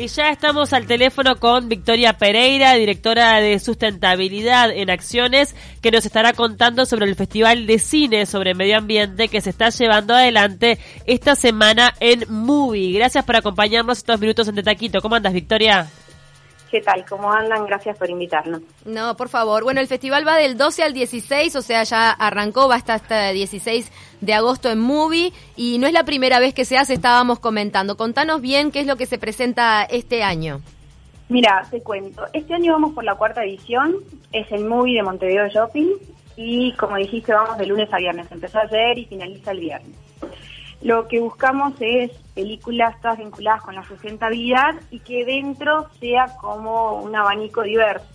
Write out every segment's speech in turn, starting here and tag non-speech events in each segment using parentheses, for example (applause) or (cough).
Y ya estamos al teléfono con Victoria Pereira, directora de sustentabilidad en acciones, que nos estará contando sobre el Festival de Cine sobre Medio Ambiente que se está llevando adelante esta semana en Movie. Gracias por acompañarnos estos minutos en Taquito. ¿Cómo andas, Victoria? ¿Qué tal? ¿Cómo andan? Gracias por invitarnos. No, por favor. Bueno, el festival va del 12 al 16, o sea, ya arrancó, va hasta hasta el 16 de agosto en Movie y no es la primera vez que se hace, estábamos comentando. Contanos bien qué es lo que se presenta este año. Mira, te cuento. Este año vamos por la cuarta edición, es el Movie de Montevideo Shopping y como dijiste, vamos de lunes a viernes. Empezó ayer y finaliza el viernes. Lo que buscamos es películas todas vinculadas con la sustentabilidad y que dentro sea como un abanico diverso.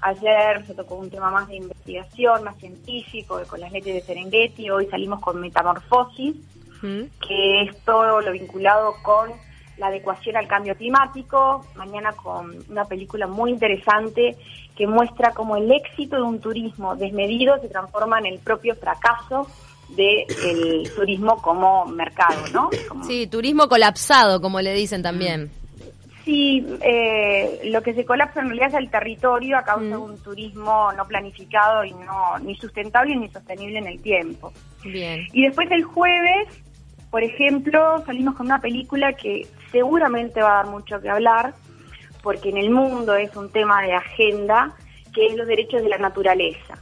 Ayer se tocó un tema más de investigación, más científico, con las leyes de Serengeti. Hoy salimos con Metamorfosis, que es todo lo vinculado con la adecuación al cambio climático. Mañana con una película muy interesante que muestra cómo el éxito de un turismo desmedido se transforma en el propio fracaso del turismo como mercado, ¿no? Sí, turismo colapsado, como le dicen también. Sí, eh, lo que se colapsa en realidad es el territorio a causa de mm. un turismo no planificado y no ni sustentable ni sostenible en el tiempo. Bien. Y después el jueves, por ejemplo, salimos con una película que seguramente va a dar mucho que hablar, porque en el mundo es un tema de agenda, que es los derechos de la naturaleza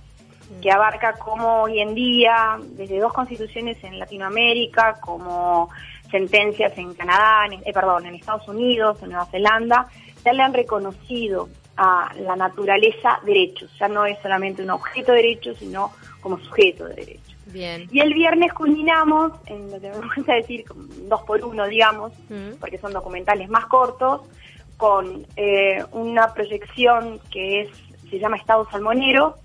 que abarca como hoy en día, desde dos constituciones en Latinoamérica, como sentencias en Canadá, en, eh, perdón, en Estados Unidos, en Nueva Zelanda, ya le han reconocido a la naturaleza derechos. Ya no es solamente un objeto de derechos, sino como sujeto de derechos. Bien. Y el viernes culminamos, en lo que me gusta decir, dos por uno, digamos, mm. porque son documentales más cortos, con eh, una proyección que es se llama Estado Salmonero,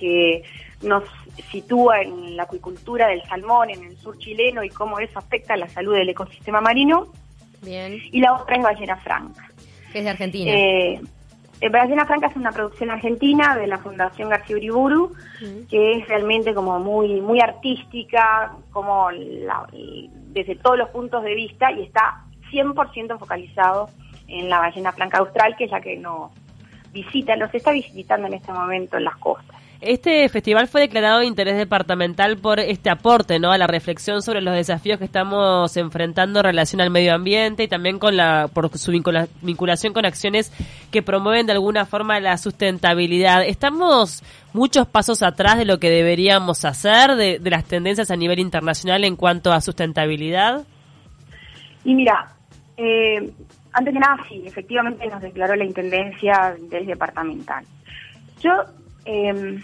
que nos sitúa en la acuicultura del salmón en el sur chileno y cómo eso afecta a la salud del ecosistema marino. Bien. Y la otra en Ballena Franca. Que es de Argentina. Eh, eh, Ballena Franca es una producción argentina de la Fundación García Uriburu, que es realmente como muy muy artística, como desde todos los puntos de vista y está 100% focalizado en la ballena franca austral, que es la que nos visita, nos está visitando en este momento en las costas. Este festival fue declarado de interés departamental por este aporte, ¿no? A la reflexión sobre los desafíos que estamos enfrentando en relación al medio ambiente y también con la por su vinculación con acciones que promueven de alguna forma la sustentabilidad. Estamos muchos pasos atrás de lo que deberíamos hacer de, de las tendencias a nivel internacional en cuanto a sustentabilidad. Y mira, eh, antes que nada, sí, efectivamente nos declaró la intendencia del departamental. Yo eh,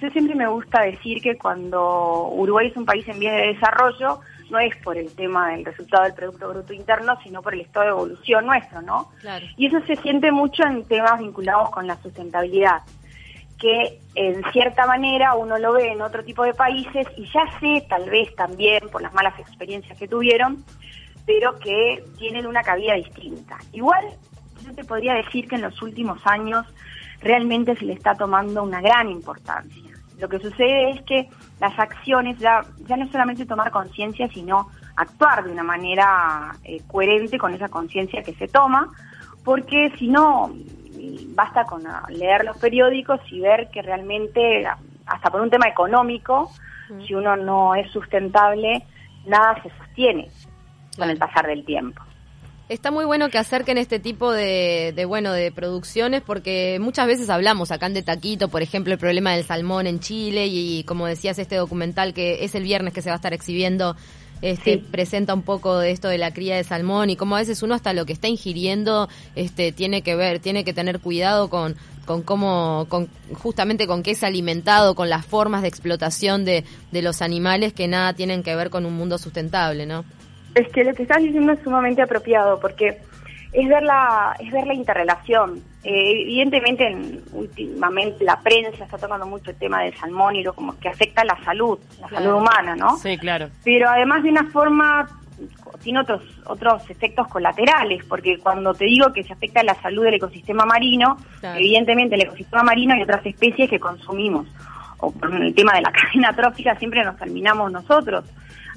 yo siempre me gusta decir que cuando Uruguay es un país en vías de desarrollo, no es por el tema del resultado del Producto Bruto Interno, sino por el estado de evolución nuestro, ¿no? Y eso se siente mucho en temas vinculados con la sustentabilidad, que en cierta manera uno lo ve en otro tipo de países y ya sé, tal vez también por las malas experiencias que tuvieron, pero que tienen una cabida distinta. Igual, yo te podría decir que en los últimos años realmente se le está tomando una gran importancia. Lo que sucede es que las acciones ya, ya no es solamente tomar conciencia, sino actuar de una manera eh, coherente con esa conciencia que se toma, porque si no, basta con leer los periódicos y ver que realmente, hasta por un tema económico, si uno no es sustentable, nada se sostiene con el pasar del tiempo. Está muy bueno que acerquen este tipo de, bueno de producciones porque muchas veces hablamos acá en De Taquito, por ejemplo, el problema del salmón en Chile y, como decías este documental que es el viernes que se va a estar exhibiendo este presenta un poco de esto de la cría de salmón y cómo a veces uno hasta lo que está ingiriendo este tiene que ver, tiene que tener cuidado con con cómo con justamente con qué es alimentado, con las formas de explotación de, de los animales que nada tienen que ver con un mundo sustentable, ¿no? Es que lo que estás diciendo es sumamente apropiado porque es ver la, es ver la interrelación. Eh, evidentemente, últimamente la prensa está tocando mucho el tema del salmón y lo como que afecta a la salud, la salud humana, ¿no? Sí, claro. Pero además de una forma tiene otros otros efectos colaterales, porque cuando te digo que se afecta a la salud del ecosistema marino, evidentemente el ecosistema marino hay otras especies que consumimos. O por el tema de la (laughs) cadena trófica siempre nos terminamos nosotros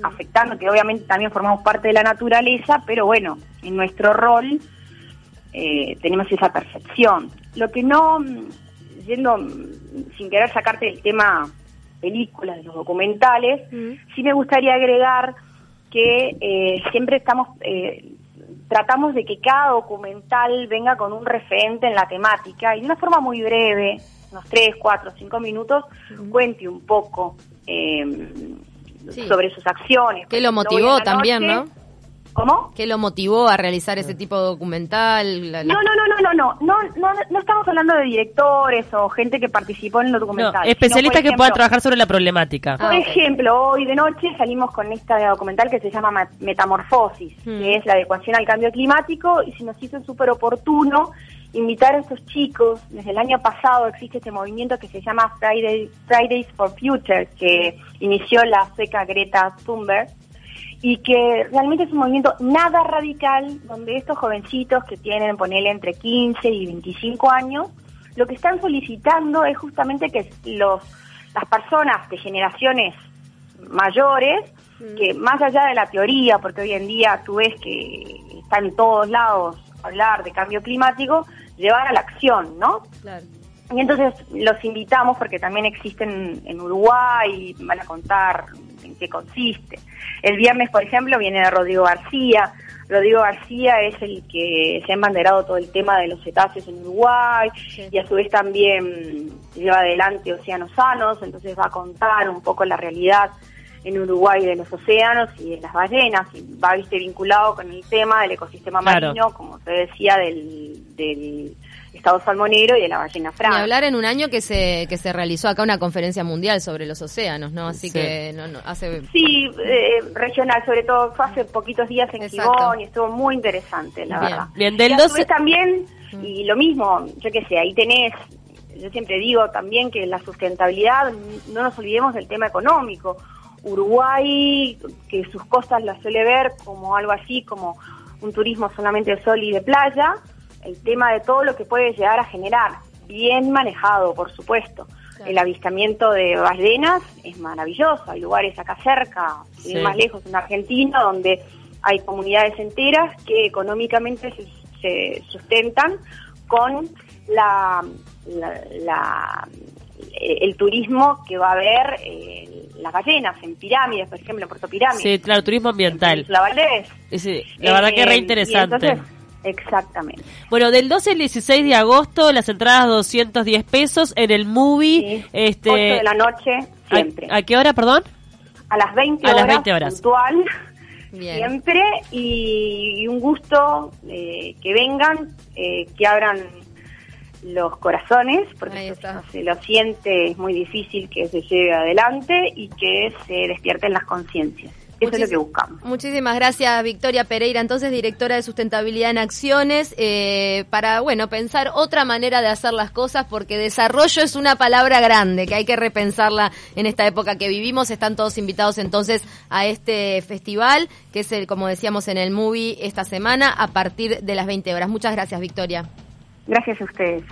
afectando, que obviamente también formamos parte de la naturaleza, pero bueno, en nuestro rol eh, tenemos esa percepción. Lo que no, mm, yendo mm, sin querer sacarte el tema películas, de los documentales, sí me gustaría agregar que eh, siempre estamos eh, tratamos de que cada documental venga con un referente en la temática y de una forma muy breve, unos 3, 4, 5 minutos, cuente un poco eh, sobre sus acciones. Que lo motivó también, ¿no? ¿Cómo? ¿Qué lo motivó a realizar ese tipo de documental? No, no, no, no, no, no, no, no, estamos hablando de directores o gente que participó en los documentales. No, especialistas que puedan trabajar sobre la problemática. Por ah, ejemplo, hoy de noche salimos con esta documental que se llama Metamorfosis, que hmm. es la adecuación al cambio climático, y se nos hizo súper oportuno invitar a estos chicos. Desde el año pasado existe este movimiento que se llama Fridays for Future, que inició la seca Greta Thunberg y que realmente es un movimiento nada radical, donde estos jovencitos que tienen, ponele, entre 15 y 25 años, lo que están solicitando es justamente que los las personas de generaciones mayores, mm. que más allá de la teoría, porque hoy en día tú ves que está en todos lados hablar de cambio climático, llevar a la acción, ¿no? Claro. Y entonces los invitamos porque también existen en Uruguay, van a contar en qué consiste. El viernes, por ejemplo, viene Rodrigo García. Rodrigo García es el que se ha embanderado todo el tema de los cetáceos en Uruguay y a su vez también lleva adelante Océanos Sanos, entonces va a contar un poco la realidad en Uruguay de los océanos y de las ballenas, y va viste vinculado con el tema del ecosistema marino, como te decía, del, del estado salmonero y de la ballena franca. Y hablar en un año que se que se realizó acá una conferencia mundial sobre los océanos, ¿no? Así que no, no, hace... Sí, eh, regional, sobre todo fue hace poquitos días en Gijón y estuvo muy interesante, la verdad. Bien, del 12... también, y lo mismo, yo qué sé, ahí tenés yo siempre digo también que la sustentabilidad, no nos olvidemos del tema económico. Uruguay, que sus costas las suele ver como algo así, como un turismo solamente de sol y de playa, el tema de todo lo que puede llegar a generar, bien manejado, por supuesto. El avistamiento de ballenas es maravilloso, hay lugares acá cerca, más lejos en Argentina, donde hay comunidades enteras que económicamente se, sustentan con la, el turismo que va a haber eh, las ballenas en pirámides, por ejemplo, en Puerto Pirámides. Sí, claro, turismo ambiental. La Valdés. la verdad que es re eh, interesante. Exactamente. Bueno, del 12 al 16 de agosto, las entradas 210 pesos en el movie. este, 8 de la noche, siempre. ¿A, qué hora, perdón? A las 20 a horas. Las 20 horas. Puntual. Siempre. Y, un gusto eh, que vengan, eh, que abran los corazones, porque se lo siente, es muy difícil que se lleve adelante y que se despierten las conciencias. Eso es lo que buscamos. Muchísimas gracias, Victoria Pereira, entonces directora de Sustentabilidad en Acciones, eh, para, bueno, pensar otra manera de hacer las cosas, porque desarrollo es una palabra grande, que hay que repensarla en esta época que vivimos. Están todos invitados entonces a este festival, que es, el, como decíamos en el movie, esta semana, a partir de las 20 horas. Muchas gracias, Victoria. Gracias a ustedes.